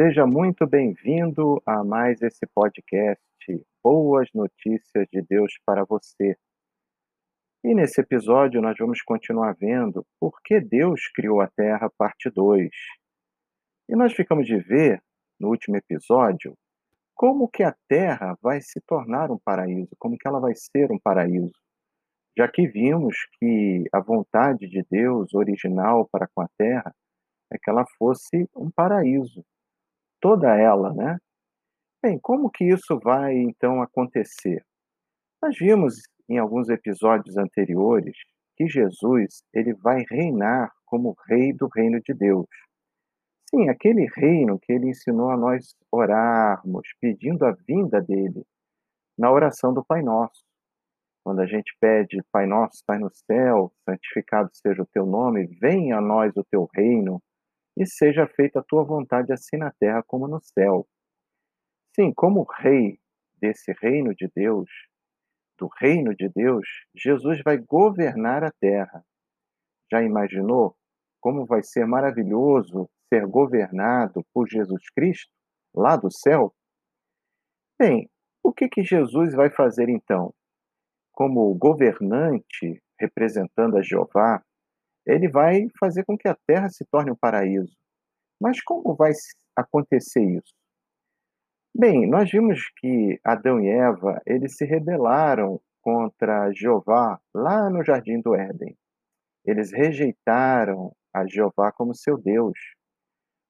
Seja muito bem-vindo a mais esse podcast Boas Notícias de Deus para você. E nesse episódio nós vamos continuar vendo por que Deus criou a Terra, parte 2. E nós ficamos de ver, no último episódio, como que a Terra vai se tornar um paraíso, como que ela vai ser um paraíso. Já que vimos que a vontade de Deus original para com a Terra é que ela fosse um paraíso, toda ela, né? Bem, como que isso vai então acontecer? Nós vimos em alguns episódios anteriores que Jesus ele vai reinar como rei do reino de Deus. Sim, aquele reino que ele ensinou a nós orarmos, pedindo a vinda dele na oração do Pai Nosso. Quando a gente pede, Pai Nosso, está no céu, santificado seja o teu nome, venha a nós o teu reino, e seja feita a tua vontade assim na terra como no céu. Sim, como rei desse reino de Deus, do reino de Deus, Jesus vai governar a terra. Já imaginou como vai ser maravilhoso ser governado por Jesus Cristo lá do céu? Bem, o que que Jesus vai fazer então? Como governante representando a Jeová, ele vai fazer com que a terra se torne um paraíso. Mas como vai acontecer isso? Bem, nós vimos que Adão e Eva, eles se rebelaram contra Jeová lá no jardim do Éden. Eles rejeitaram a Jeová como seu Deus.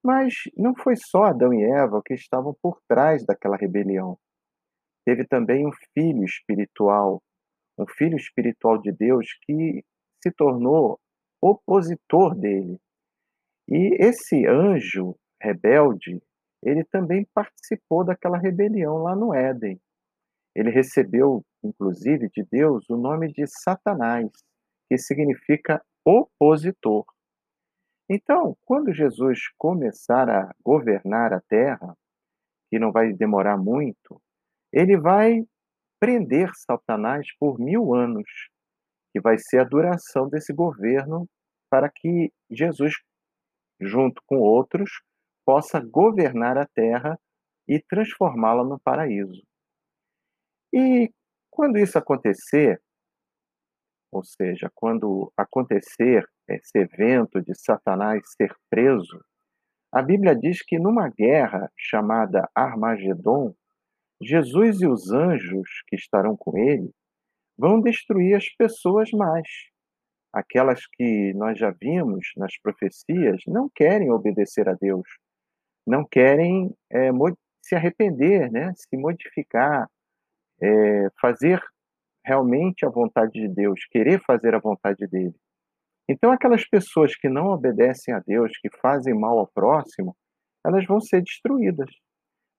Mas não foi só Adão e Eva que estavam por trás daquela rebelião. Teve também um filho espiritual, um filho espiritual de Deus que se tornou opositor dele. E esse anjo rebelde, ele também participou daquela rebelião lá no Éden. Ele recebeu, inclusive, de Deus o nome de Satanás, que significa opositor. Então, quando Jesus começar a governar a terra, que não vai demorar muito, ele vai prender Satanás por mil anos que vai ser a duração desse governo para que Jesus, junto com outros, possa governar a terra e transformá-la no paraíso. E quando isso acontecer, ou seja, quando acontecer esse evento de Satanás ser preso, a Bíblia diz que numa guerra chamada Armagedon, Jesus e os anjos que estarão com ele vão destruir as pessoas más. Aquelas que nós já vimos nas profecias não querem obedecer a Deus, não querem é, se arrepender, né? se modificar, é, fazer realmente a vontade de Deus, querer fazer a vontade dele. Então, aquelas pessoas que não obedecem a Deus, que fazem mal ao próximo, elas vão ser destruídas.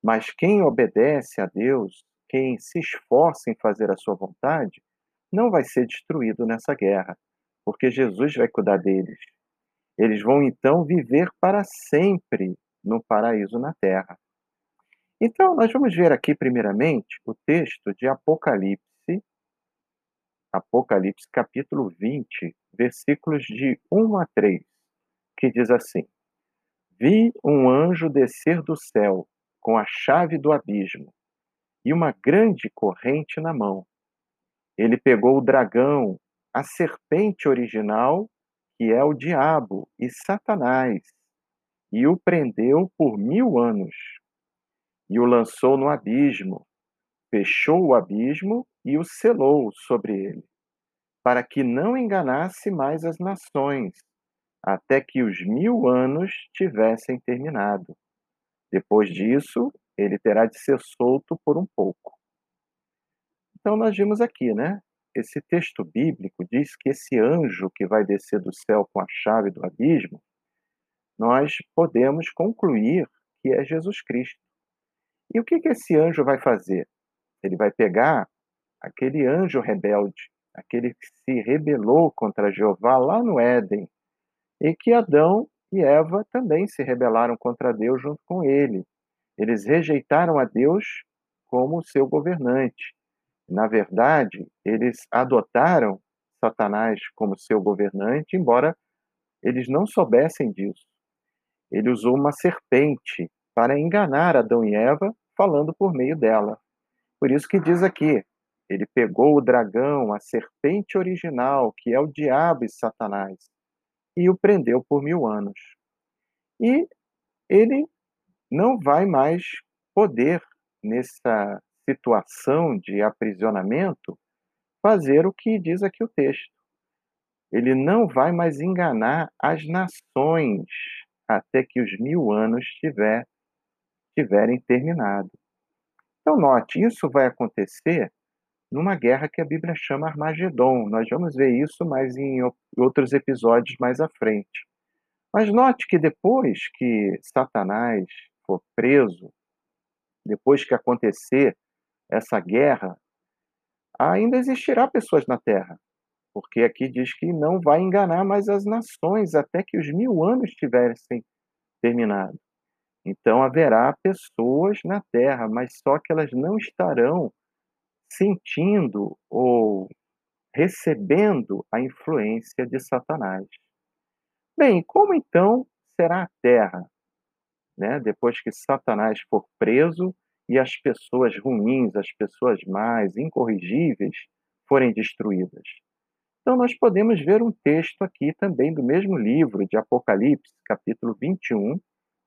Mas quem obedece a Deus, quem se esforça em fazer a sua vontade, não vai ser destruído nessa guerra, porque Jesus vai cuidar deles. Eles vão então viver para sempre no paraíso na terra. Então, nós vamos ver aqui, primeiramente, o texto de Apocalipse, Apocalipse capítulo 20, versículos de 1 a 3, que diz assim: Vi um anjo descer do céu com a chave do abismo e uma grande corrente na mão ele pegou o dragão, a serpente original, que é o diabo e Satanás, e o prendeu por mil anos, e o lançou no abismo, fechou o abismo e o selou sobre ele, para que não enganasse mais as nações, até que os mil anos tivessem terminado. Depois disso, ele terá de ser solto por um pouco. Então, nós vimos aqui, né? Esse texto bíblico diz que esse anjo que vai descer do céu com a chave do abismo, nós podemos concluir que é Jesus Cristo. E o que, que esse anjo vai fazer? Ele vai pegar aquele anjo rebelde, aquele que se rebelou contra Jeová lá no Éden, e que Adão e Eva também se rebelaram contra Deus junto com ele. Eles rejeitaram a Deus como seu governante. Na verdade, eles adotaram Satanás como seu governante, embora eles não soubessem disso. Ele usou uma serpente para enganar Adão e Eva, falando por meio dela. Por isso que diz aqui: ele pegou o dragão, a serpente original, que é o diabo e Satanás, e o prendeu por mil anos. E ele não vai mais poder, nessa situação de aprisionamento, fazer o que diz aqui o texto. Ele não vai mais enganar as nações até que os mil anos tiver, tiverem terminado. Então, note, isso vai acontecer numa guerra que a Bíblia chama Armagedon. Nós vamos ver isso mais em outros episódios mais à frente. Mas note que depois que Satanás for preso, depois que acontecer essa guerra, ainda existirá pessoas na terra. Porque aqui diz que não vai enganar mais as nações até que os mil anos tivessem terminado. Então haverá pessoas na terra, mas só que elas não estarão sentindo ou recebendo a influência de Satanás. Bem, como então será a terra? Né? Depois que Satanás for preso e as pessoas ruins, as pessoas mais incorrigíveis forem destruídas. Então, nós podemos ver um texto aqui também do mesmo livro de Apocalipse, capítulo 21,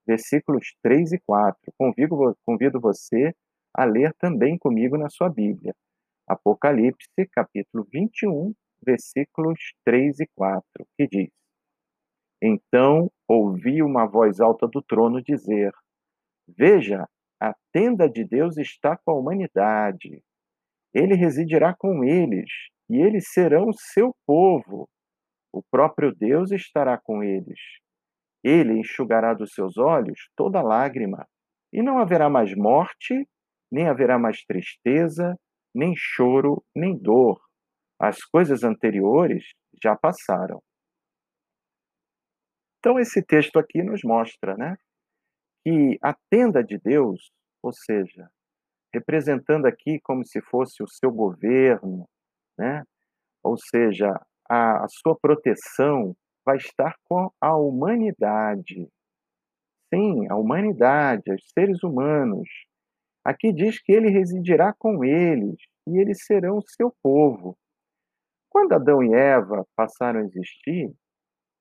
versículos 3 e 4. Convido, convido você a ler também comigo na sua Bíblia. Apocalipse, capítulo 21, versículos 3 e 4, que diz: Então ouvi uma voz alta do trono dizer: Veja, a tenda de Deus está com a humanidade. Ele residirá com eles, e eles serão seu povo. O próprio Deus estará com eles. Ele enxugará dos seus olhos toda lágrima, e não haverá mais morte, nem haverá mais tristeza, nem choro, nem dor. As coisas anteriores já passaram. Então, esse texto aqui nos mostra né, que a tenda de Deus, ou seja, representando aqui como se fosse o seu governo, né, ou seja, a, a sua proteção vai estar com a humanidade. Sim, a humanidade, os seres humanos, Aqui diz que ele residirá com eles e eles serão seu povo. Quando Adão e Eva passaram a existir,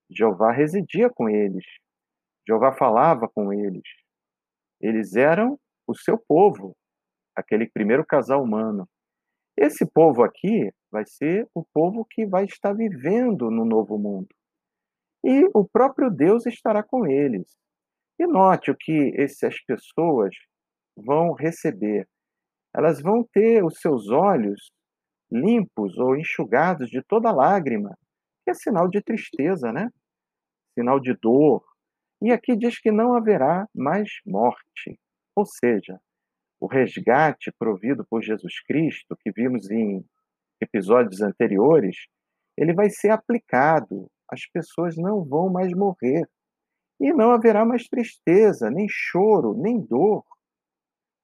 Jeová residia com eles. Jeová falava com eles. Eles eram o seu povo, aquele primeiro casal humano. Esse povo aqui vai ser o povo que vai estar vivendo no novo mundo. E o próprio Deus estará com eles. E note o que essas pessoas vão receber. Elas vão ter os seus olhos limpos ou enxugados de toda lágrima, que é sinal de tristeza, né? Sinal de dor. E aqui diz que não haverá mais morte. Ou seja, o resgate provido por Jesus Cristo, que vimos em episódios anteriores, ele vai ser aplicado. As pessoas não vão mais morrer. E não haverá mais tristeza, nem choro, nem dor.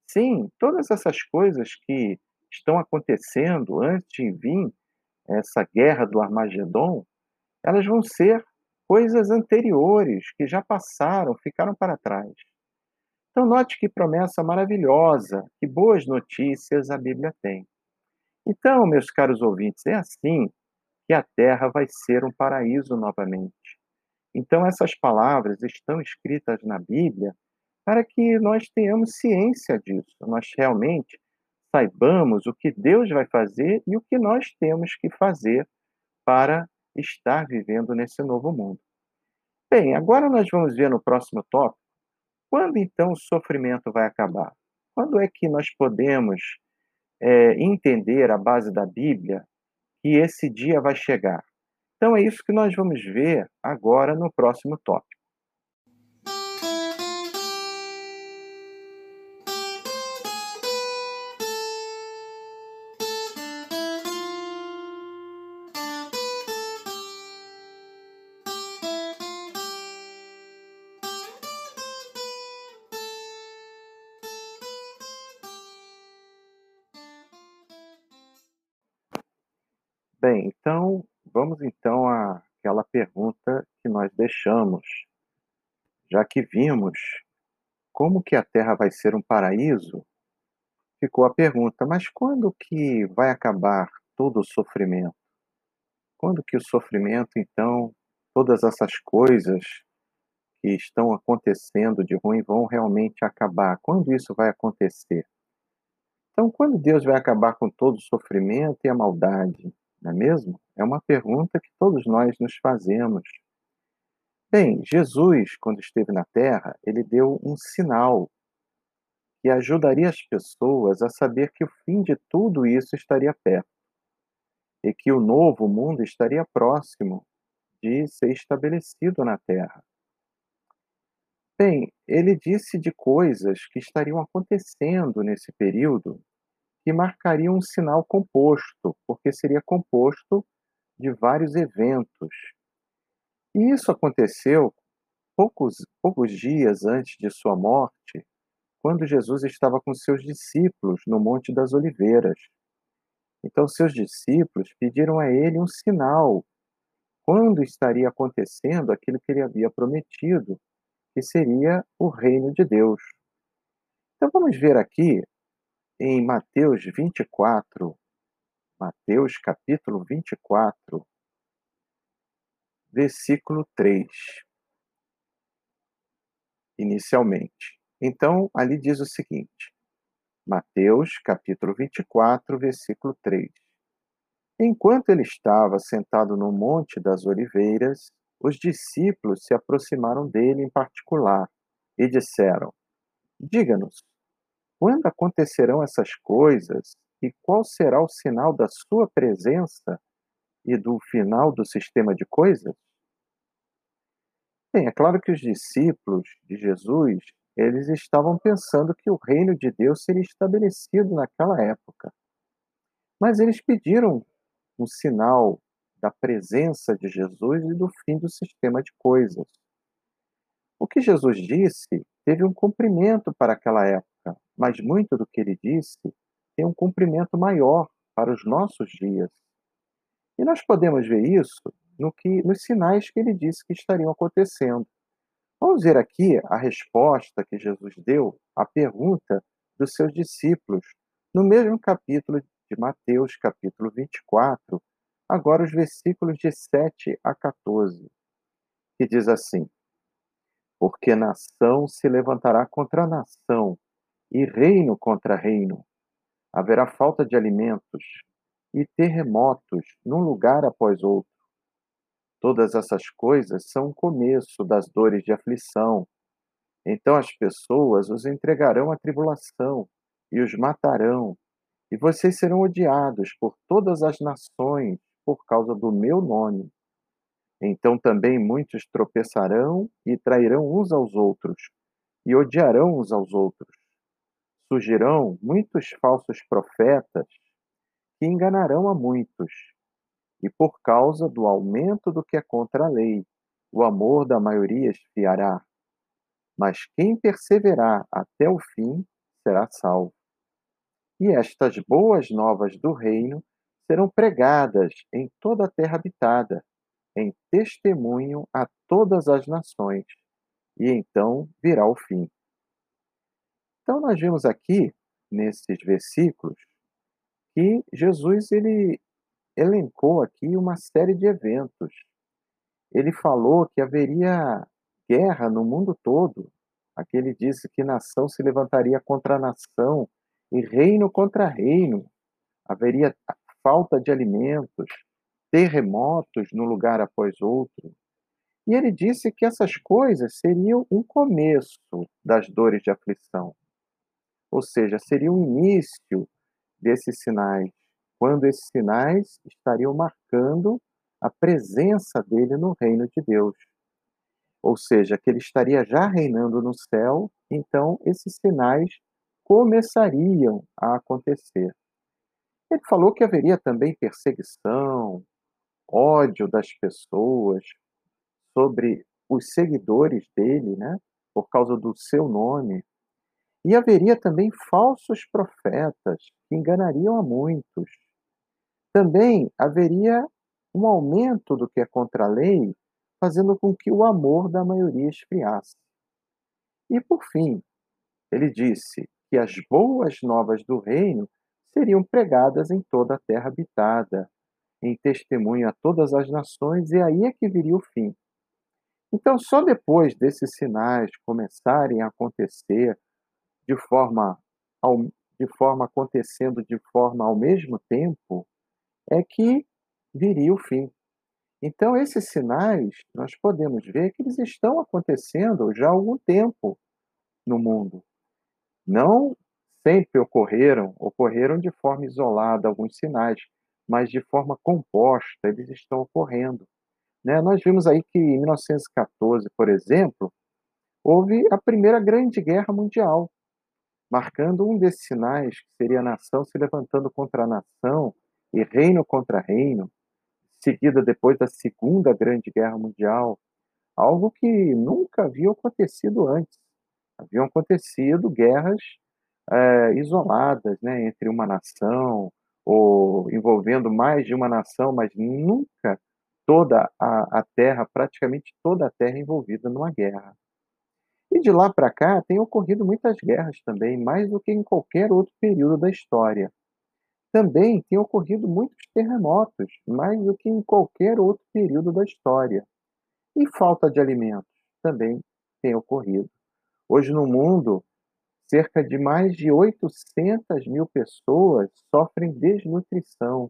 Sim, todas essas coisas que estão acontecendo antes de vir essa guerra do Armagedon, elas vão ser coisas anteriores que já passaram, ficaram para trás. Então, note que promessa maravilhosa, que boas notícias a Bíblia tem. Então, meus caros ouvintes, é assim que a terra vai ser um paraíso novamente. Então, essas palavras estão escritas na Bíblia para que nós tenhamos ciência disso, nós realmente saibamos o que Deus vai fazer e o que nós temos que fazer para estar vivendo nesse novo mundo. Bem, agora nós vamos ver no próximo tópico quando então o sofrimento vai acabar. Quando é que nós podemos é, entender a base da Bíblia que esse dia vai chegar? Então é isso que nós vamos ver agora no próximo tópico. Bem, então vamos então àquela pergunta que nós deixamos, já que vimos como que a Terra vai ser um paraíso, ficou a pergunta: mas quando que vai acabar todo o sofrimento? Quando que o sofrimento, então, todas essas coisas que estão acontecendo de ruim vão realmente acabar? Quando isso vai acontecer? Então, quando Deus vai acabar com todo o sofrimento e a maldade, não é mesmo? É uma pergunta que todos nós nos fazemos. Bem, Jesus, quando esteve na Terra, ele deu um sinal que ajudaria as pessoas a saber que o fim de tudo isso estaria perto e que o novo mundo estaria próximo de ser estabelecido na Terra. Bem, ele disse de coisas que estariam acontecendo nesse período que marcariam um sinal composto, porque seria composto de vários eventos. E isso aconteceu poucos, poucos dias antes de sua morte, quando Jesus estava com seus discípulos no Monte das Oliveiras. Então, seus discípulos pediram a ele um sinal quando estaria acontecendo aquilo que ele havia prometido, que seria o reino de Deus. Então, vamos ver aqui em Mateus 24, Mateus capítulo 24, versículo 3. Inicialmente. Então, ali diz o seguinte: Mateus, capítulo 24, versículo 3. Enquanto ele estava sentado no Monte das Oliveiras, os discípulos se aproximaram dele em particular e disseram: Diga-nos, quando acontecerão essas coisas e qual será o sinal da sua presença e do final do sistema de coisas? Bem, é claro que os discípulos de Jesus, eles estavam pensando que o reino de Deus seria estabelecido naquela época. Mas eles pediram um sinal da presença de Jesus e do fim do sistema de coisas. O que Jesus disse teve um cumprimento para aquela época, mas muito do que ele disse tem um cumprimento maior para os nossos dias. E nós podemos ver isso no que, nos sinais que ele disse que estariam acontecendo. Vamos ver aqui a resposta que Jesus deu à pergunta dos seus discípulos, no mesmo capítulo de Mateus, capítulo 24, agora os versículos de 7 a 14, que diz assim: Porque nação se levantará contra nação, e reino contra reino. Haverá falta de alimentos e terremotos num lugar após outro Todas essas coisas são o começo das dores de aflição. Então as pessoas os entregarão à tribulação e os matarão, e vocês serão odiados por todas as nações por causa do meu nome. Então também muitos tropeçarão e trairão uns aos outros, e odiarão uns aos outros. Surgirão muitos falsos profetas que enganarão a muitos e por causa do aumento do que é contra a lei, o amor da maioria esfriará. Mas quem perseverar até o fim será salvo. E estas boas novas do reino serão pregadas em toda a terra habitada, em testemunho a todas as nações, e então virá o fim. Então nós vimos aqui nesses versículos que Jesus ele elencou aqui uma série de eventos. Ele falou que haveria guerra no mundo todo. Aqui ele disse que nação se levantaria contra nação e reino contra reino. Haveria falta de alimentos, terremotos no lugar após outro. E ele disse que essas coisas seriam um começo das dores de aflição. Ou seja, seria o início desses sinais quando esses sinais estariam marcando a presença dele no reino de Deus. Ou seja, que ele estaria já reinando no céu, então esses sinais começariam a acontecer. Ele falou que haveria também perseguição, ódio das pessoas sobre os seguidores dele, né, por causa do seu nome. E haveria também falsos profetas que enganariam a muitos. Também haveria um aumento do que é contra a lei, fazendo com que o amor da maioria esfriasse. E, por fim, Ele disse que as boas novas do reino seriam pregadas em toda a terra habitada, em testemunho a todas as nações, e aí é que viria o fim. Então, só depois desses sinais começarem a acontecer de forma, ao, de forma acontecendo de forma ao mesmo tempo, é que viria o fim. Então, esses sinais, nós podemos ver que eles estão acontecendo já há algum tempo no mundo. Não sempre ocorreram, ocorreram de forma isolada alguns sinais, mas de forma composta eles estão ocorrendo. Né? Nós vimos aí que em 1914, por exemplo, houve a Primeira Grande Guerra Mundial, marcando um desses sinais, que seria a nação se levantando contra a nação e reino contra reino, seguida depois da Segunda Grande Guerra Mundial, algo que nunca havia acontecido antes. Haviam acontecido guerras é, isoladas, né, entre uma nação, ou envolvendo mais de uma nação, mas nunca toda a, a terra, praticamente toda a terra envolvida numa guerra. E de lá para cá tem ocorrido muitas guerras também, mais do que em qualquer outro período da história. Também tem ocorrido muitos terremotos, mais do que em qualquer outro período da história. E falta de alimentos também tem ocorrido. Hoje no mundo, cerca de mais de 800 mil pessoas sofrem desnutrição.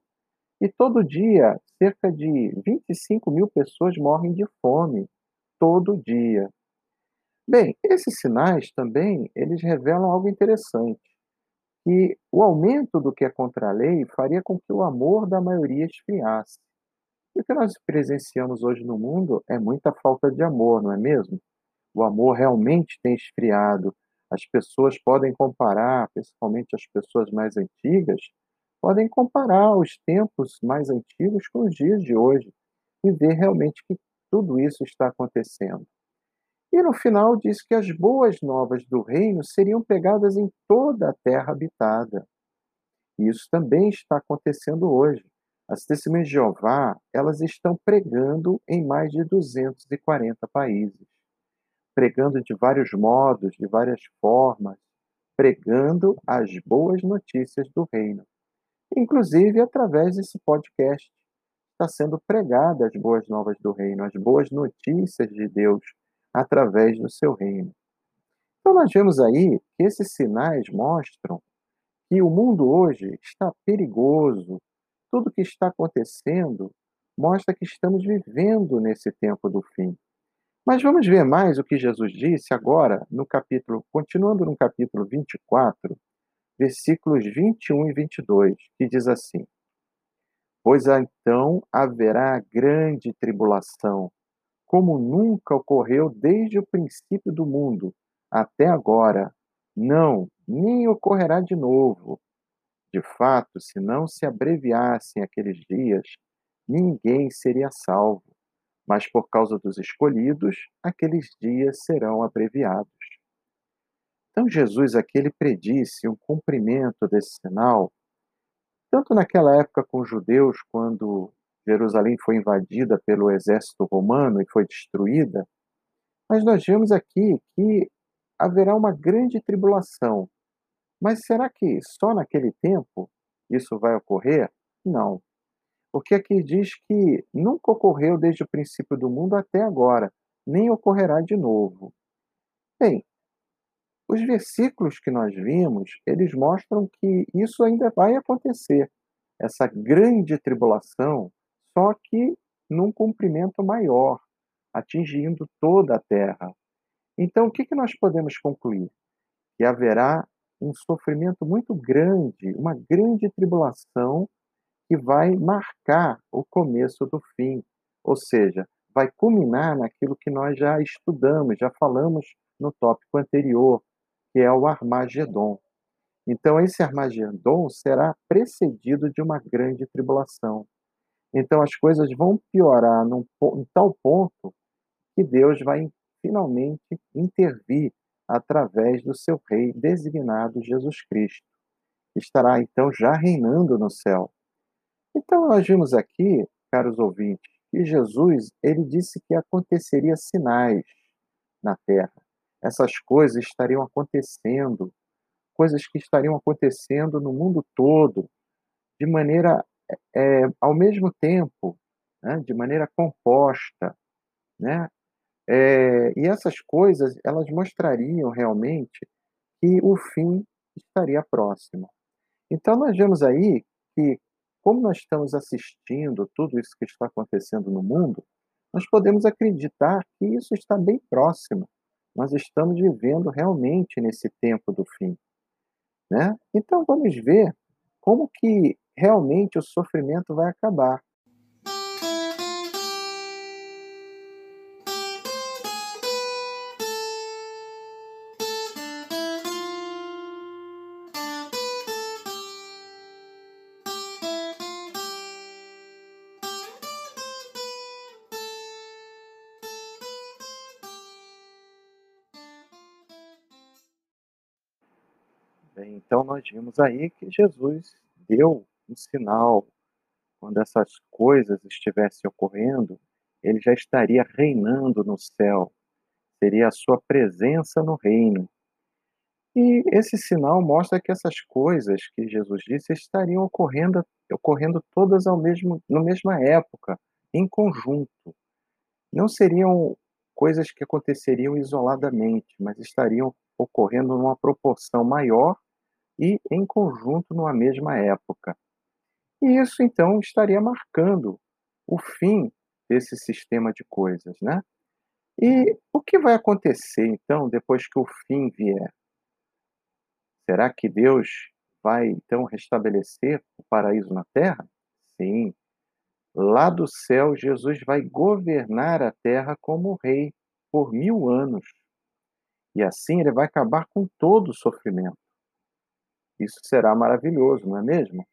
E todo dia, cerca de 25 mil pessoas morrem de fome. Todo dia. Bem, esses sinais também, eles revelam algo interessante, que o aumento do que é contra a lei faria com que o amor da maioria esfriasse. E o que nós presenciamos hoje no mundo é muita falta de amor, não é mesmo? O amor realmente tem esfriado. As pessoas podem comparar, principalmente as pessoas mais antigas, podem comparar os tempos mais antigos com os dias de hoje e ver realmente que tudo isso está acontecendo. E no final diz que as boas novas do reino seriam pregadas em toda a terra habitada. E isso também está acontecendo hoje. As testemunhas de Jeová, elas estão pregando em mais de 240 países. Pregando de vários modos, de várias formas, pregando as boas notícias do reino. Inclusive através desse podcast está sendo pregada as boas novas do reino, as boas notícias de Deus através do seu reino. Então, nós vemos aí que esses sinais mostram que o mundo hoje está perigoso. Tudo que está acontecendo mostra que estamos vivendo nesse tempo do fim. Mas vamos ver mais o que Jesus disse agora no capítulo, continuando no capítulo 24, versículos 21 e 22, que diz assim: Pois então haverá grande tribulação, como nunca ocorreu desde o princípio do mundo até agora. Não, nem ocorrerá de novo. De fato, se não se abreviassem aqueles dias, ninguém seria salvo. Mas por causa dos escolhidos, aqueles dias serão abreviados. Então, Jesus aqui ele predisse um cumprimento desse sinal, tanto naquela época com os judeus, quando Jerusalém foi invadida pelo exército romano e foi destruída, mas nós vemos aqui que haverá uma grande tribulação. Mas será que só naquele tempo isso vai ocorrer? Não. Porque aqui diz que nunca ocorreu desde o princípio do mundo até agora, nem ocorrerá de novo. Bem, os versículos que nós vimos, eles mostram que isso ainda vai acontecer. Essa grande tribulação só que num comprimento maior, atingindo toda a terra. Então, o que, que nós podemos concluir? Que haverá um sofrimento muito grande, uma grande tribulação que vai marcar o começo do fim, ou seja, vai culminar naquilo que nós já estudamos, já falamos no tópico anterior, que é o Armagedon. Então, esse Armagedon será precedido de uma grande tribulação. Então as coisas vão piorar num, em tal ponto que Deus vai finalmente intervir através do seu rei designado Jesus Cristo, que estará então já reinando no céu. Então nós vimos aqui, caros ouvintes, que Jesus, ele disse que aconteceria sinais na terra. essas coisas estariam acontecendo, coisas que estariam acontecendo no mundo todo, de maneira, eh, ao mesmo tempo, né, de maneira composta, né. Eh, e essas coisas, elas mostrariam realmente que o fim estaria próximo. Então nós vemos aí que, como nós estamos assistindo tudo isso que está acontecendo no mundo, nós podemos acreditar que isso está bem próximo. Nós estamos vivendo realmente nesse tempo do fim, né. Então vamos ver como que realmente o sofrimento vai acabar. Nós vimos aí que Jesus deu um sinal, quando essas coisas estivessem ocorrendo, ele já estaria reinando no céu, seria a sua presença no reino. E esse sinal mostra que essas coisas que Jesus disse estariam ocorrendo ocorrendo todas ao mesmo na mesma época, em conjunto. Não seriam coisas que aconteceriam isoladamente, mas estariam ocorrendo numa proporção maior e em conjunto numa mesma época. E isso então estaria marcando o fim desse sistema de coisas, né. E o que vai acontecer então depois que o fim vier? Será que Deus vai então restabelecer o paraíso na terra? Sim. Lá do céu, Jesus vai governar a terra como rei por 1000 anos. E assim ele vai acabar com todo o sofrimento. Isso será maravilhoso, não é mesmo?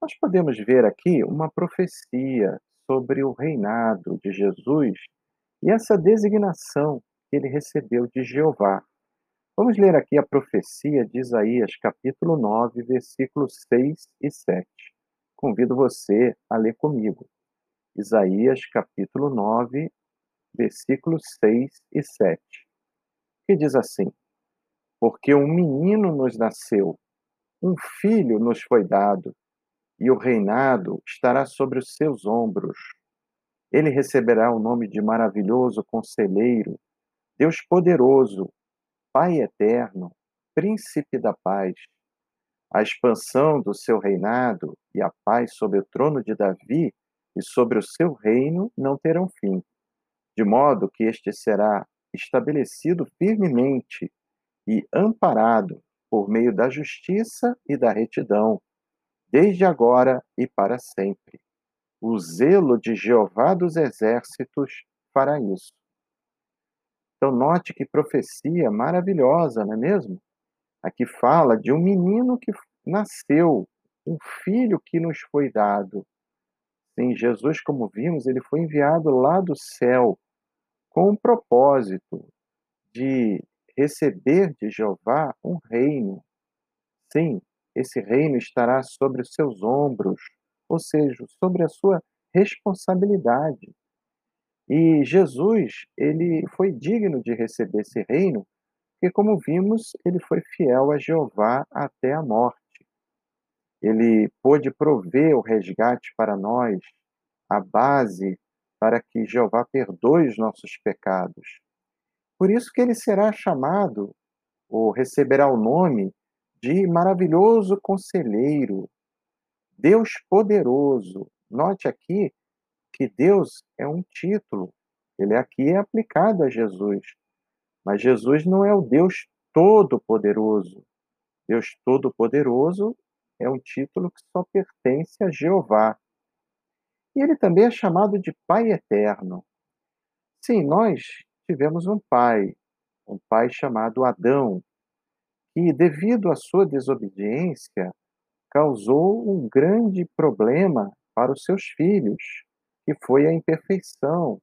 Nós podemos ver aqui uma profecia sobre o reinado de Jesus e essa designação que ele recebeu de Jeová. Vamos ler aqui a profecia de Isaías, capítulo 9, versículos 6 e 7. Convido você a ler comigo. Isaías, capítulo 9, versículos 6 e 7. Que diz assim: Porque um menino nos nasceu, um filho nos foi dado, e o reinado estará sobre os seus ombros. Ele receberá o nome de maravilhoso conselheiro, Deus poderoso, Pai eterno, príncipe da paz. A expansão do seu reinado e a paz sobre o trono de Davi e sobre o seu reino não terão fim, de modo que este será estabelecido firmemente e amparado por meio da justiça e da retidão, desde agora e para sempre. O zelo de Jeová dos exércitos fará isso. Então, note que profecia maravilhosa, não é mesmo? Aqui fala de um menino que nasceu, um filho que nos foi dado. Sim, Jesus, como vimos, ele foi enviado lá do céu com o propósito de receber de Jeová um reino. Sim, esse reino estará sobre os seus ombros, ou seja, sobre a sua responsabilidade. E Jesus, ele foi digno de receber esse reino, porque como vimos, ele foi fiel a Jeová até a morte. Ele pôde prover o resgate para nós, a base para que Jeová perdoe os nossos pecados. Por isso que ele será chamado, ou receberá o nome, de maravilhoso conselheiro, Deus poderoso. Note aqui que Deus é um título, ele aqui é aplicado a Jesus. Mas Jesus não é o Deus todo-poderoso. Deus todo-poderoso é um título que só pertence a Jeová. E ele também é chamado de Pai eterno. Sim, nós tivemos um pai, um pai chamado Adão, que, devido à sua desobediência, causou um grande problema para os seus filhos, que foi a imperfeição,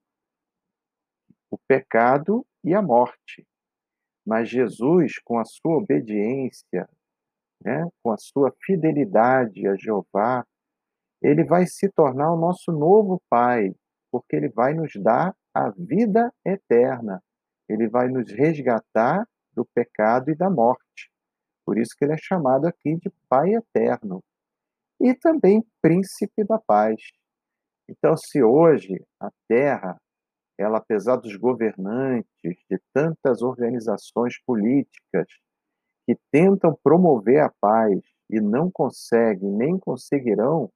o pecado e a morte. Mas Jesus, com a sua obediência, né, com a sua fidelidade a Jeová, ele vai se tornar o nosso novo Pai, porque ele vai nos dar a vida eterna. ele vai nos resgatar do pecado e da morte. Por isso que ele é chamado aqui de Pai eterno. E também príncipe da paz. Então, se hoje a terra, ela apesar dos governantes, de tantas organizações políticas que tentam promover a paz e não conseguem nem conseguirão,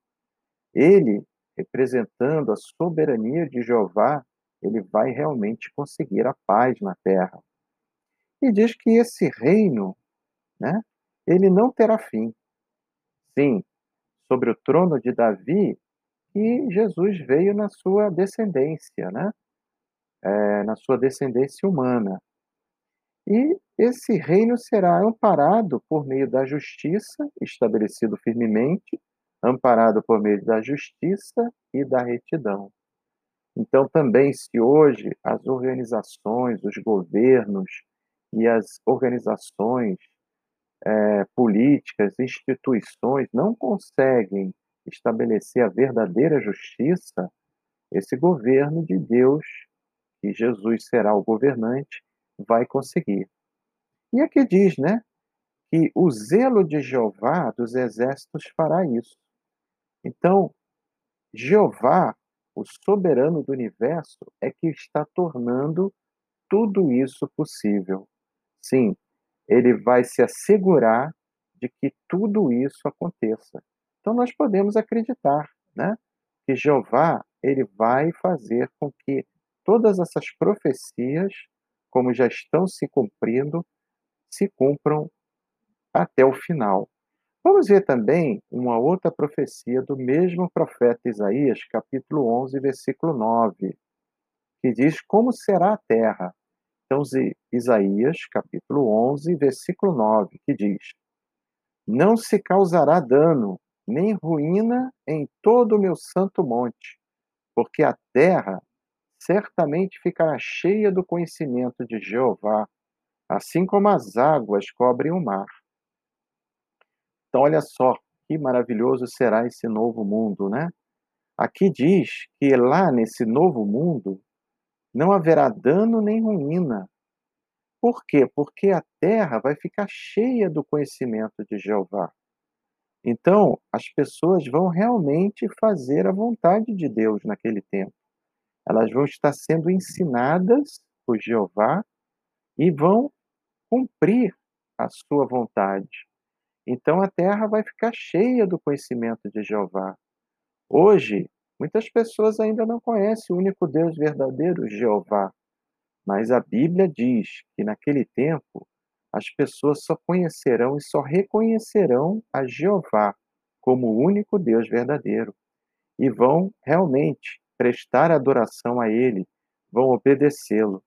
ele, representando a soberania de Jeová, ele vai realmente conseguir a paz na terra. E diz que esse reino, né, ele não terá fim. Sim, sobre o trono de Davi, que Jesus veio na sua descendência, né? É, na sua descendência humana. E esse reino será amparado por meio da justiça, estabelecido firmemente, amparado por meio da justiça e da retidão. Então, também, se hoje as organizações, os governos e as organizações é, políticas, instituições não conseguem estabelecer a verdadeira justiça, esse governo de Deus, que Jesus será o governante, vai conseguir. E aqui diz, né, que o zelo de Jeová dos exércitos fará isso. Então, Jeová, o soberano do universo, é que está tornando tudo isso possível. Sim, ele vai se assegurar de que tudo isso aconteça. Então nós podemos acreditar, né, que Jeová ele vai fazer com que todas essas profecias como já estão se cumprindo, se cumpram até o final. Vamos ver também uma outra profecia do mesmo profeta Isaías, capítulo 11, versículo 9, que diz como será a terra. Então, Isaías, capítulo 11, versículo 9, que diz: Não se causará dano, nem ruína em todo o meu santo monte, porque a terra certamente ficará cheia do conhecimento de Jeová, assim como as águas cobrem o mar. Então, olha só que maravilhoso será esse novo mundo, né? Aqui diz que lá nesse novo mundo não haverá dano nem ruína. Por quê? Porque a terra vai ficar cheia do conhecimento de Jeová. Então, as pessoas vão realmente fazer a vontade de Deus naquele tempo elas vão estar sendo ensinadas por Jeová e vão cumprir a sua vontade. Então a terra vai ficar cheia do conhecimento de Jeová. Hoje, muitas pessoas ainda não conhecem o único Deus verdadeiro, Jeová. Mas a Bíblia diz que naquele tempo as pessoas só conhecerão e só reconhecerão a Jeová como o único Deus verdadeiro e vão realmente prestar adoração a Ele, vão obedecê-lo.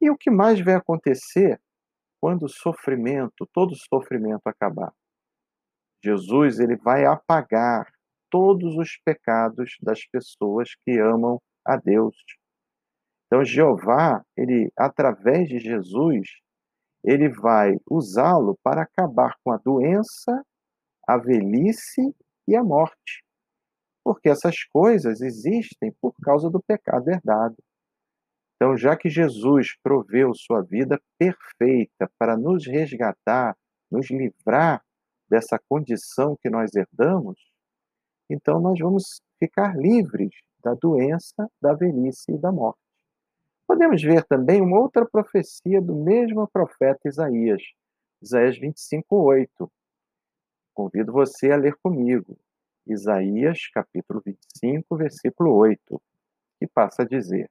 E o que mais vai acontecer quando o sofrimento, todo sofrimento acabar? Jesus ele vai apagar todos os pecados das pessoas que amam a Deus. Então Jeová, ele através de Jesus, ele vai usá-lo para acabar com a doença, a velhice e a morte porque essas coisas existem por causa do pecado herdado. Então, já que Jesus proveu sua vida perfeita para nos resgatar, nos livrar dessa condição que nós herdamos, então nós vamos ficar livres da doença, da velhice e da morte. Podemos ver também uma outra profecia do mesmo profeta Isaías, Isaías 25, 8. Convido você a ler comigo. Isaías, capítulo 25, versículo 8, que passa a dizer: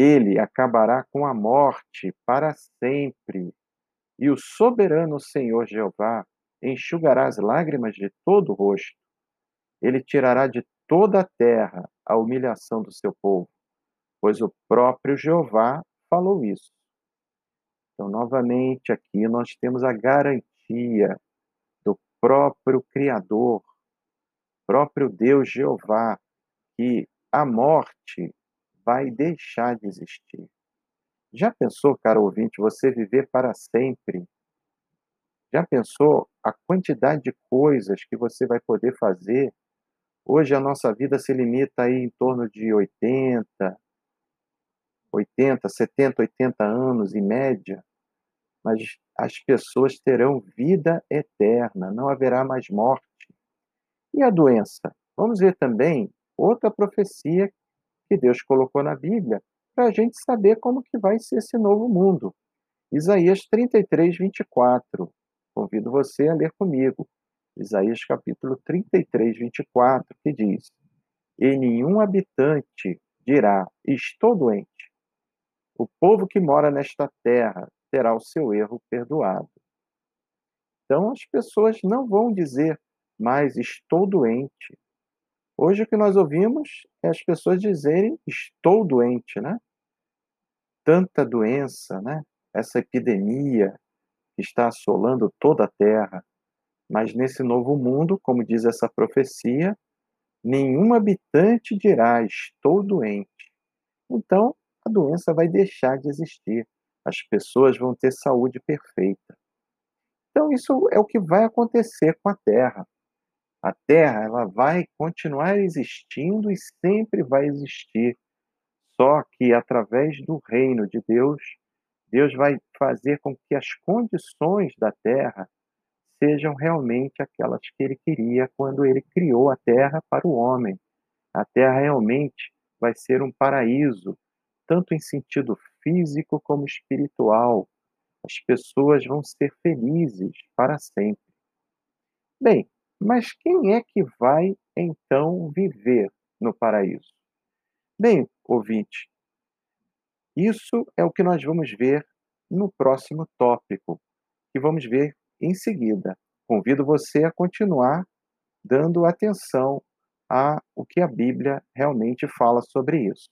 Ele acabará com a morte para sempre, e o soberano Senhor Jeová enxugará as lágrimas de todo o rosto. Ele tirará de toda a terra a humilhação do seu povo, pois o próprio Jeová falou isso. Então, novamente, aqui nós temos a garantia do próprio Criador próprio Deus Jeová, que a morte vai deixar de existir. Já pensou, caro ouvinte, você viver para sempre? Já pensou a quantidade de coisas que você vai poder fazer? Hoje a nossa vida se limita aí em torno de 80, 80, 70, 80 anos em média, mas as pessoas terão vida eterna, não haverá mais morte. E a doença? Vamos ver também outra profecia que Deus colocou na Bíblia para a gente saber como que vai ser esse novo mundo. Isaías 33, 24. Convido você a ler comigo. Isaías capítulo 33, 24, que diz: E nenhum habitante dirá: Estou doente. O povo que mora nesta terra terá o seu erro perdoado. Então as pessoas não vão dizer mais estou doente. Hoje o que nós ouvimos é as pessoas dizerem estou doente, né? Tanta doença, né? Essa epidemia que está assolando toda a terra. Mas nesse novo mundo, como diz essa profecia, nenhum habitante dirá estou doente. Então, a doença vai deixar de existir. As pessoas vão ter saúde perfeita. Então, isso é o que vai acontecer com a Terra. A Terra ela vai continuar existindo e sempre vai existir. Só que através do reino de Deus, Deus vai fazer com que as condições da Terra sejam realmente aquelas que ele queria quando ele criou a Terra para o homem. A Terra realmente vai ser um paraíso, tanto em sentido físico como espiritual. As pessoas vão ser felizes para sempre. Bem, mas quem é que vai então viver no paraíso? Bem, ouvinte, isso é o que nós vamos ver no próximo tópico, que vamos ver em seguida. Convido você a continuar dando atenção a o que a Bíblia realmente fala sobre isso.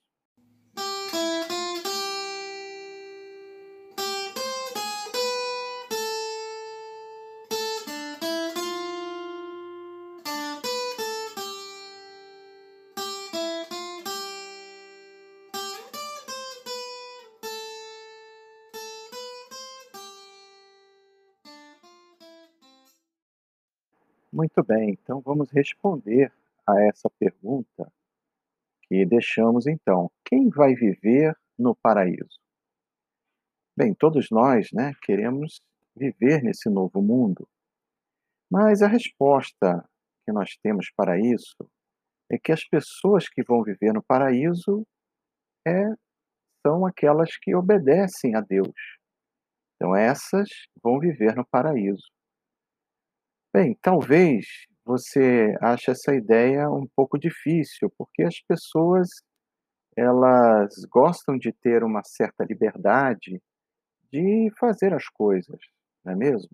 Muito bem, então vamos responder a essa pergunta que deixamos então. Quem vai viver no paraíso? Bem, todos nós, né, queremos viver nesse novo mundo. Mas a resposta que nós temos para isso é que as pessoas que vão viver no paraíso é, são aquelas que obedecem a Deus. Então, essas vão viver no paraíso. Bem, talvez você ache essa ideia um pouco difícil, porque as pessoas elas gostam de ter uma certa liberdade de fazer as coisas, não é mesmo?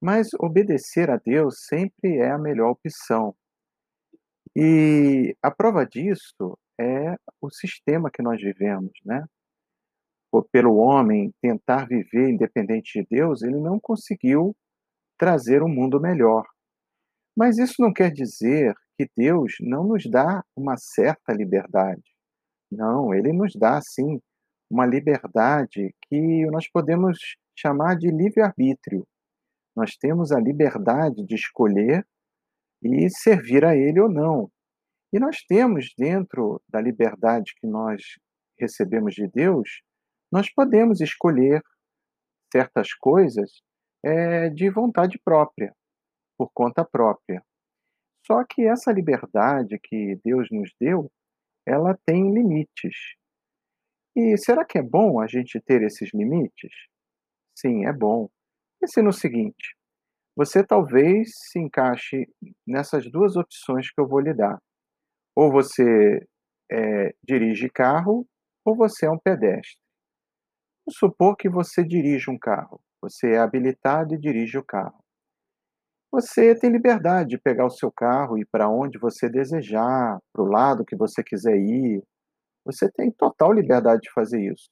Mas obedecer a Deus sempre é a melhor opção. E a prova disso é o sistema que nós vivemos, né? Pelo homem tentar viver independente de Deus, ele não conseguiu trazer um mundo melhor. Mas isso não quer dizer que Deus não nos dá uma certa liberdade. Não, ele nos dá sim uma liberdade que nós podemos chamar de livre-arbítrio. Nós temos a liberdade de escolher e servir a ele ou não. E nós temos dentro da liberdade que nós recebemos de Deus, nós podemos escolher certas coisas é, de vontade própria, por conta própria. Só que essa liberdade que Deus nos deu, ela tem limites. E será que é bom a gente ter esses limites? Sim, é bom. Pense no seguinte: você talvez se encaixe nessas duas opções que eu vou lhe dar. Ou você é, dirige carro, ou você é um pedestre. Vamos supor que você dirige um carro. Você é habilitado e dirige o carro. Você tem liberdade de pegar o seu carro e ir para onde você desejar, para o lado que você quiser ir. Você tem total liberdade de fazer isso.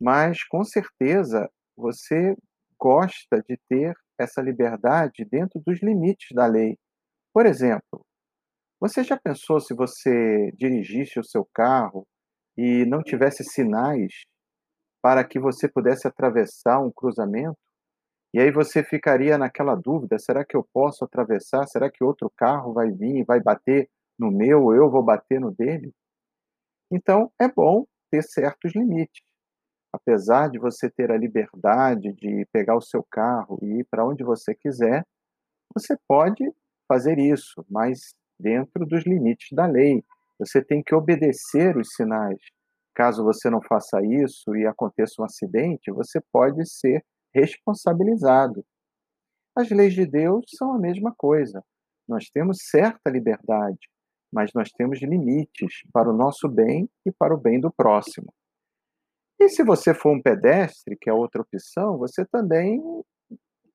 Mas, com certeza, você gosta de ter essa liberdade dentro dos limites da lei. Por exemplo, você já pensou se você dirigisse o seu carro e não tivesse sinais para que você pudesse atravessar um cruzamento, e aí você ficaria naquela dúvida: será que eu posso atravessar? Será que outro carro vai vir e vai bater no meu, ou eu vou bater no dele? Então, é bom ter certos limites. Apesar de você ter a liberdade de pegar o seu carro e ir para onde você quiser, você pode fazer isso, mas dentro dos limites da lei. Você tem que obedecer os sinais. Caso você não faça isso e aconteça um acidente, você pode ser responsabilizado. As leis de Deus são a mesma coisa. Nós temos certa liberdade, mas nós temos limites para o nosso bem e para o bem do próximo. E se você for um pedestre, que é outra opção, você também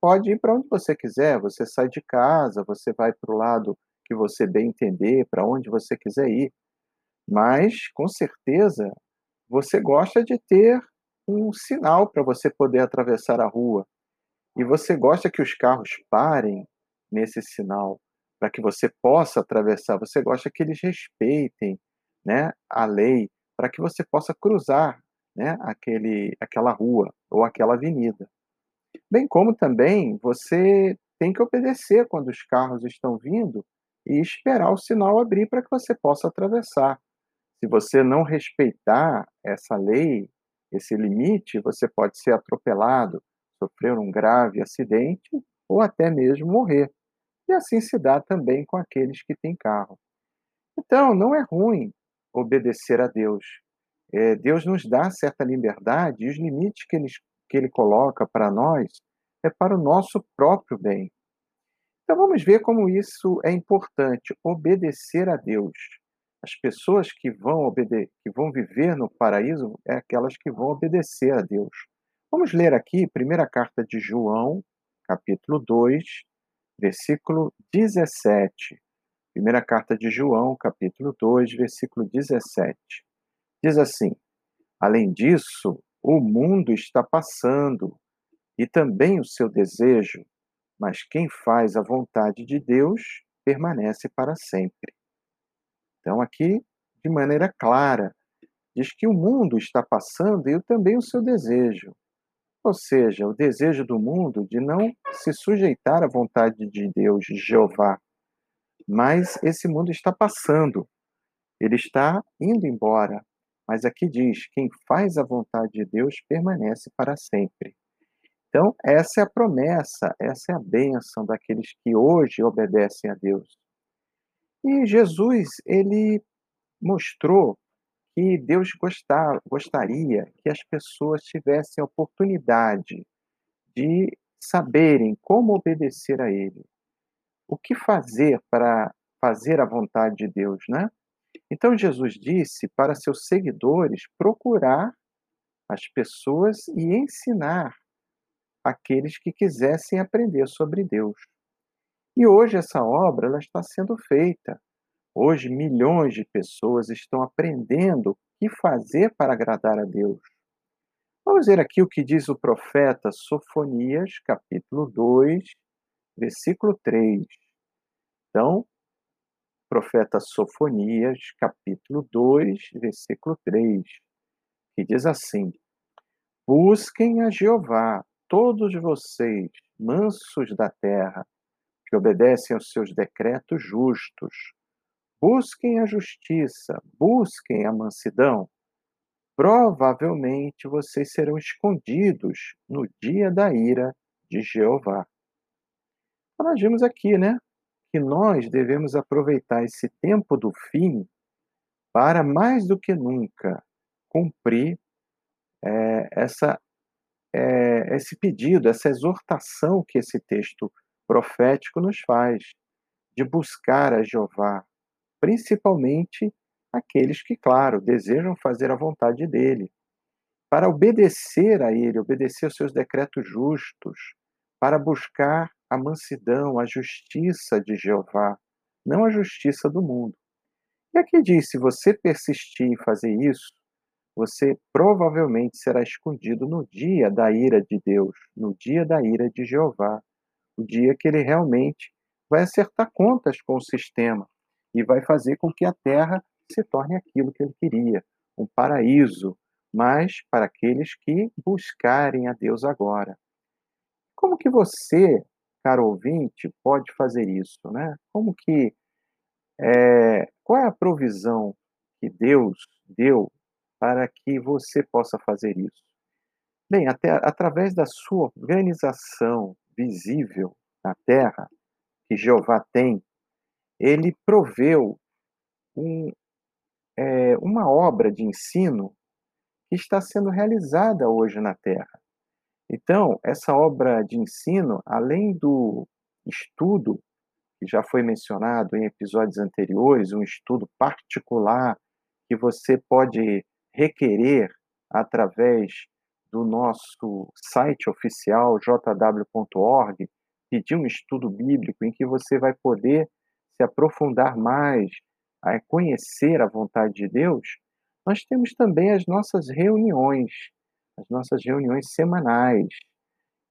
pode ir para onde você quiser. Você sai de casa, você vai para o lado que você bem entender, para onde você quiser ir. Mas, com certeza, você gosta de ter um sinal para você poder atravessar a rua. E você gosta que os carros parem nesse sinal para que você possa atravessar. Você gosta que eles respeitem, né, a lei para que você possa cruzar, né, aquele aquela rua ou aquela avenida. Bem como também você tem que obedecer quando os carros estão vindo e esperar o sinal abrir para que você possa atravessar. Se você não respeitar essa lei, esse limite, você pode ser atropelado, sofrer um grave acidente ou até mesmo morrer. E assim se dá também com aqueles que têm carro. Então, não é ruim obedecer a Deus. É, Deus nos dá certa liberdade e os limites que ele, que ele coloca para nós é para o nosso próprio bem. Então vamos ver como isso é importante, obedecer a Deus. As pessoas que vão obedecer, que vão viver no paraíso, é aquelas que vão obedecer a Deus. Vamos ler aqui, primeira carta de João, capítulo 2, versículo 17. Primeira carta de João, capítulo 2, versículo 17. Diz assim: Além disso, o mundo está passando e também o seu desejo, mas quem faz a vontade de Deus permanece para sempre. Então, aqui, de maneira clara, diz que o mundo está passando e também o seu desejo. Ou seja, o desejo do mundo de não se sujeitar à vontade de Deus, de Jeová. Mas esse mundo está passando, ele está indo embora. Mas aqui diz: quem faz a vontade de Deus permanece para sempre. Então, essa é a promessa, essa é a bênção daqueles que hoje obedecem a Deus. E Jesus, ele mostrou que Deus gostar, gostaria que as pessoas tivessem a oportunidade de saberem como obedecer a Ele. O que fazer para fazer a vontade de Deus, né? Então Jesus disse para seus seguidores procurar as pessoas e ensinar aqueles que quisessem aprender sobre Deus. E hoje essa obra ela está sendo feita. Hoje milhões de pessoas estão aprendendo o que fazer para agradar a Deus. Vamos ver aqui o que diz o profeta Sofonias, capítulo 2, versículo 3. Então, profeta Sofonias, capítulo 2, versículo 3, que diz assim: Busquem a Jeová todos vocês, mansos da terra, que obedecem aos seus decretos justos, busquem a justiça, busquem a mansidão, provavelmente vocês serão escondidos no dia da ira de Jeová. Então, nós vimos aqui, né, que nós devemos aproveitar esse tempo do fim para mais do que nunca cumprir é, essa é, esse pedido, essa exortação que esse texto profético nos faz, de buscar a Jeová, principalmente aqueles que, claro, desejam fazer a vontade dele, para obedecer a ele, obedecer aos seus decretos justos, para buscar a mansidão, a justiça de Jeová, não a justiça do mundo. E aqui diz: se você persistir em fazer isso, você provavelmente será escondido no dia da ira de Deus, no dia da ira de Jeová, o dia que ele realmente vai acertar contas com o sistema e vai fazer com que a terra se torne aquilo que ele queria, um paraíso, mas para aqueles que buscarem a Deus agora. Como que você, caro ouvinte, pode fazer isso, né? Como que é, qual é a provisão que Deus deu para que você possa fazer isso? Bem, até através da sua organização visível na terra, que Jeová tem, ele proveu um, é, uma obra de ensino que está sendo realizada hoje na Terra. Então, essa obra de ensino, além do estudo, que já foi mencionado em episódios anteriores, um estudo particular que você pode requerer através do nosso site oficial jw.org, pedir um estudo bíblico em que você vai poder se aprofundar mais, a conhecer a vontade de Deus, nós temos também as nossas reuniões, as nossas reuniões semanais.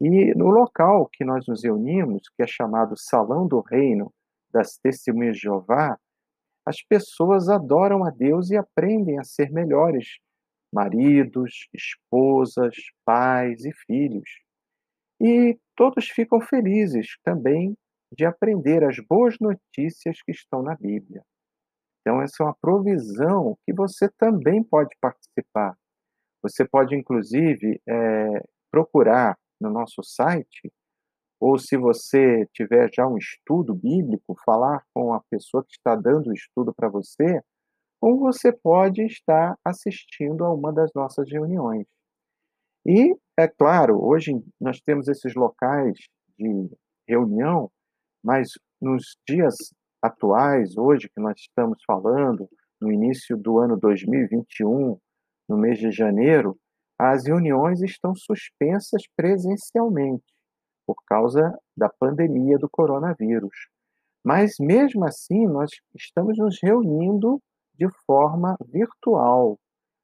E no local que nós nos reunimos, que é chamado Salão do Reino das Testemunhas de Jeová, as pessoas adoram a Deus e aprendem a ser melhores maridos, esposas, pais e filhos. E todos ficam felizes também de aprender as boas notícias que estão na Bíblia. Então, essa é uma provisão que você também pode participar. Você pode, inclusive, é, procurar no nosso site, ou se você tiver já um estudo bíblico, falar com a pessoa que está dando o estudo para você, ou você pode estar assistindo a uma das nossas reuniões. E, é claro, hoje nós temos esses locais de reunião, mas nos dias atuais, hoje que nós estamos falando, no início do ano 2021, no mês de janeiro, as reuniões estão suspensas presencialmente por causa da pandemia do coronavírus. Mas mesmo assim, nós estamos nos reunindo de forma virtual,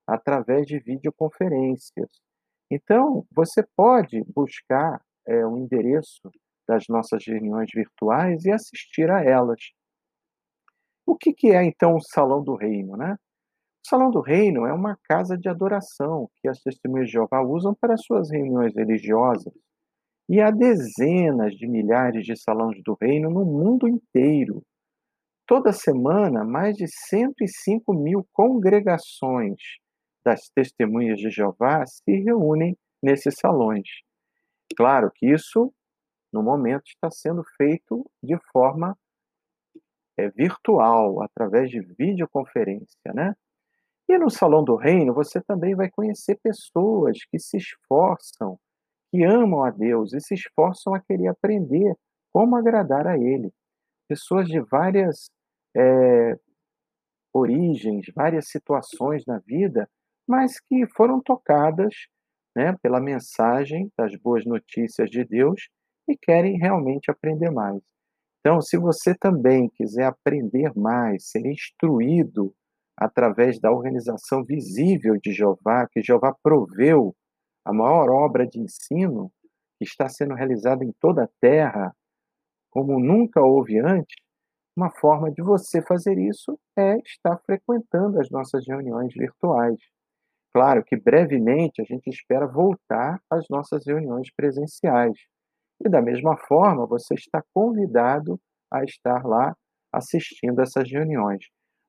através de videoconferências. Então, você pode buscar é, o endereço das nossas reuniões virtuais e assistir a elas. O que, que é então o Salão do Reino, né? O Salão do Reino é uma casa de adoração que as testemunhas de Jeová usam para suas reuniões religiosas. E há dezenas de milhares de salões do reino no mundo inteiro. Toda semana, mais de 105 mil congregações das testemunhas de Jeová se reúnem nesses salões. Claro que isso, no momento, está sendo feito de forma é, virtual, através de videoconferência, né? E no Salão do Reino, você também vai conhecer pessoas que se esforçam, que amam a Deus e se esforçam a querer aprender como agradar a Ele. Pessoas de várias é, origens, várias situações na vida, mas que foram tocadas né, pela mensagem das boas notícias de Deus e querem realmente aprender mais. Então, se você também quiser aprender mais, ser instruído através da organização visível de Jeová, que Jeová proveu a maior obra de ensino que está sendo realizada em toda a terra, como nunca houve antes, uma forma de você fazer isso é estar frequentando as nossas reuniões virtuais. Claro que brevemente a gente espera voltar às nossas reuniões presenciais. E da mesma forma, você está convidado a estar lá assistindo essas reuniões.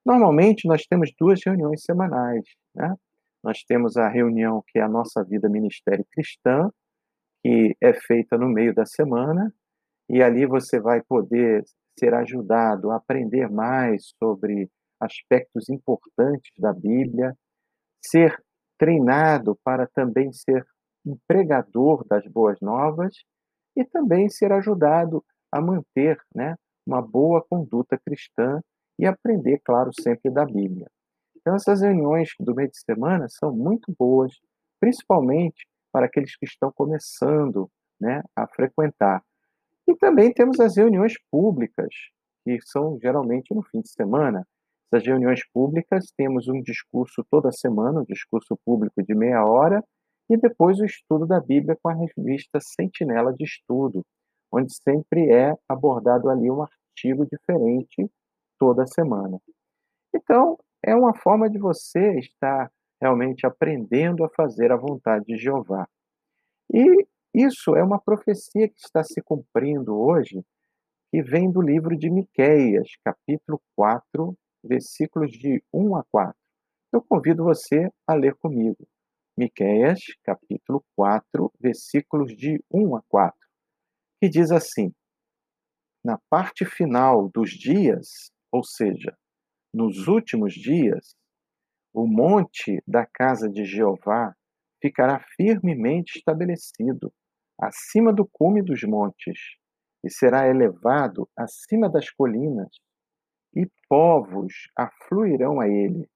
Normalmente, nós temos duas reuniões semanais. Né? Nós temos a reunião que é a nossa vida ministério cristã, que é feita no meio da semana, e ali você vai poder ser ajudado a aprender mais sobre aspectos importantes da Bíblia, ser treinado para também ser um pregador das boas novas e também ser ajudado a manter né, uma boa conduta cristã e aprender, claro, sempre da Bíblia. Então, essas reuniões do meio de semana são muito boas, principalmente para aqueles que estão começando né, a frequentar. E também temos as reuniões públicas, que são geralmente no fim de semana. Essas reuniões públicas, temos um discurso toda semana, um discurso público de meia hora, e depois o estudo da Bíblia com a revista Sentinela de Estudo, onde sempre é abordado ali um artigo diferente toda semana. Então, é uma forma de você estar realmente aprendendo a fazer a vontade de Jeová. E isso é uma profecia que está se cumprindo hoje, que vem do livro de Miqueias, capítulo 4, versículos de 1 a 4. Eu convido você a ler comigo. Miqueias, capítulo 4, versículos de 1 a 4, que diz assim: Na parte final dos dias, ou seja, nos últimos dias, o monte da casa de Jeová ficará firmemente estabelecido, acima do cume dos montes, e será elevado acima das colinas, e povos afluirão a ele,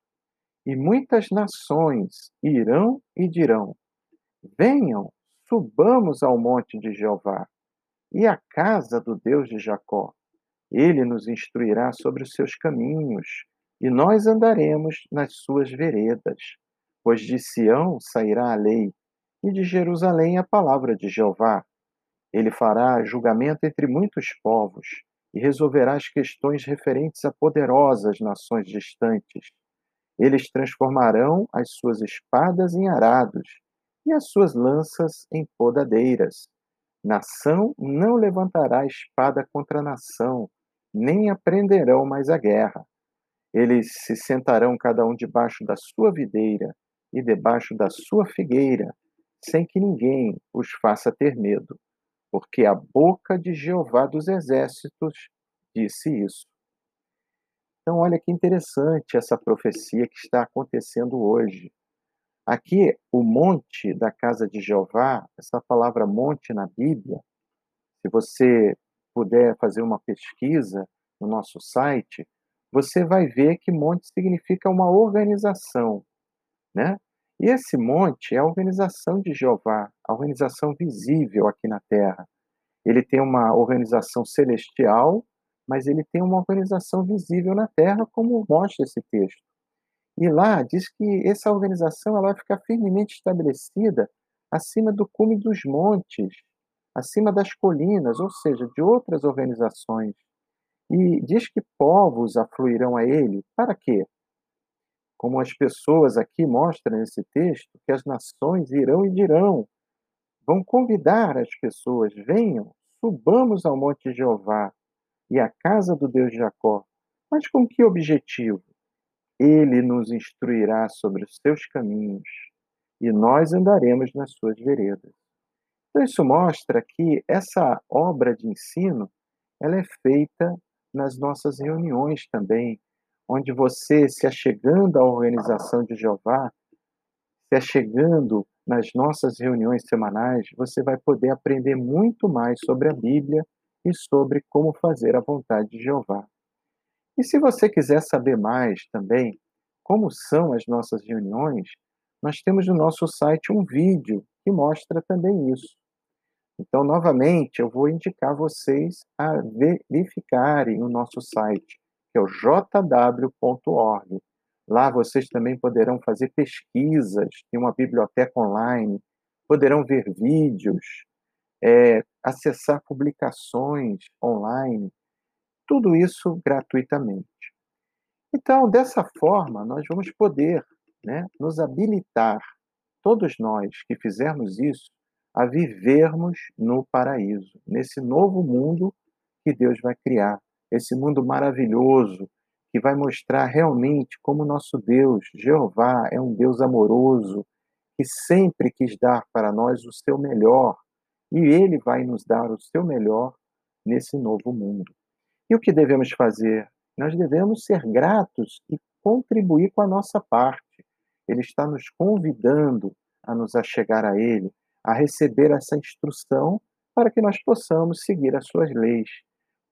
e muitas nações irão e dirão: Venham, subamos ao monte de Jeová e à casa do Deus de Jacó. Ele nos instruirá sobre os seus caminhos, e nós andaremos nas suas veredas. Pois de Sião sairá a lei, e de Jerusalém a palavra de Jeová. Ele fará julgamento entre muitos povos, e resolverá as questões referentes a poderosas nações distantes. Eles transformarão as suas espadas em arados e as suas lanças em podadeiras. Nação não levantará espada contra nação, nem aprenderão mais a guerra. Eles se sentarão cada um debaixo da sua videira e debaixo da sua figueira, sem que ninguém os faça ter medo, porque a boca de Jeová dos exércitos disse isso. Então, olha que interessante essa profecia que está acontecendo hoje. Aqui, o monte da casa de Jeová, essa palavra monte na Bíblia, se você puder fazer uma pesquisa no nosso site, você vai ver que monte significa uma organização, né? E esse monte é a organização de Jeová, a organização visível aqui na Terra. Ele tem uma organização celestial mas ele tem uma organização visível na Terra, como mostra esse texto. E lá diz que essa organização ela vai ficar firmemente estabelecida acima do cume dos montes, acima das colinas, ou seja, de outras organizações. E diz que povos afluirão a ele. Para quê? Como as pessoas aqui mostram nesse texto, que as nações irão e dirão, vão convidar as pessoas, venham, subamos ao monte de Jeová, e a casa do Deus de Jacó. Mas com que objetivo? Ele nos instruirá sobre os seus caminhos e nós andaremos nas suas veredas. Então, isso mostra que essa obra de ensino ela é feita nas nossas reuniões também, onde você, se achegando à organização de Jeová, se achegando nas nossas reuniões semanais, você vai poder aprender muito mais sobre a Bíblia e sobre como fazer a vontade de Jeová. E se você quiser saber mais também como são as nossas reuniões, nós temos no nosso site um vídeo que mostra também isso. Então, novamente, eu vou indicar vocês a verificarem o nosso site, que é o jw.org. Lá vocês também poderão fazer pesquisas, tem uma biblioteca online, poderão ver vídeos, é, acessar publicações online, tudo isso gratuitamente. Então, dessa forma, nós vamos poder né, nos habilitar, todos nós que fizermos isso, a vivermos no paraíso, nesse novo mundo que Deus vai criar, esse mundo maravilhoso que vai mostrar realmente como nosso Deus, Jeová, é um Deus amoroso, que sempre quis dar para nós o seu melhor, e Ele vai nos dar o seu melhor nesse novo mundo. E o que devemos fazer? Nós devemos ser gratos e contribuir com a nossa parte. Ele está nos convidando a nos achegar a Ele, a receber essa instrução para que nós possamos seguir as suas leis,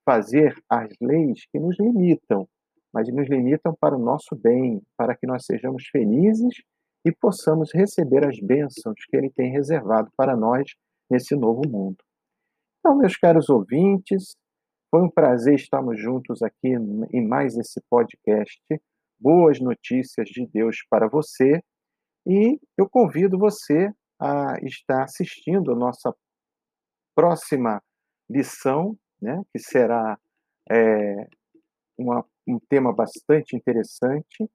fazer as leis que nos limitam, mas nos limitam para o nosso bem, para que nós sejamos felizes e possamos receber as bênçãos que Ele tem reservado para nós nesse novo mundo. Então, meus caros ouvintes, foi um prazer estarmos juntos aqui em mais esse podcast. Boas notícias de Deus para você. E eu convido você a estar assistindo a nossa próxima lição, né, que será é, uma, um tema bastante interessante,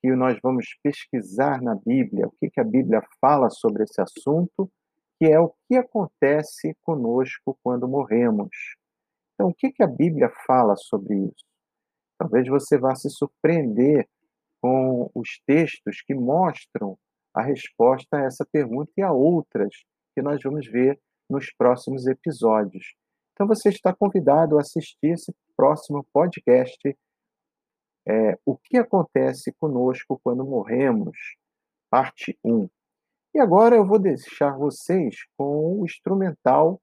que nós vamos pesquisar na Bíblia, o que, que a Bíblia fala sobre esse assunto que é o que acontece conosco quando morremos. Então, o que, que a Bíblia fala sobre isso? Talvez você vá se surpreender com os textos que mostram a resposta a essa pergunta e a outras que nós vamos ver nos próximos episódios. Então você está convidado a assistir esse próximo podcast. É, o que acontece conosco quando morremos? Parte 1. E agora eu vou deixar vocês com o instrumental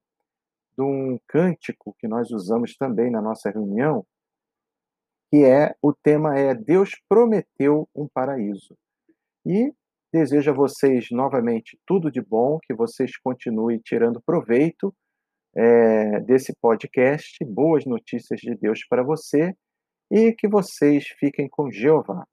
de um cântico que nós usamos também na nossa reunião, que é o tema é Deus prometeu um paraíso. E desejo a vocês novamente tudo de bom, que vocês continuem tirando proveito é, desse podcast, boas notícias de Deus para você e que vocês fiquem com Jeová.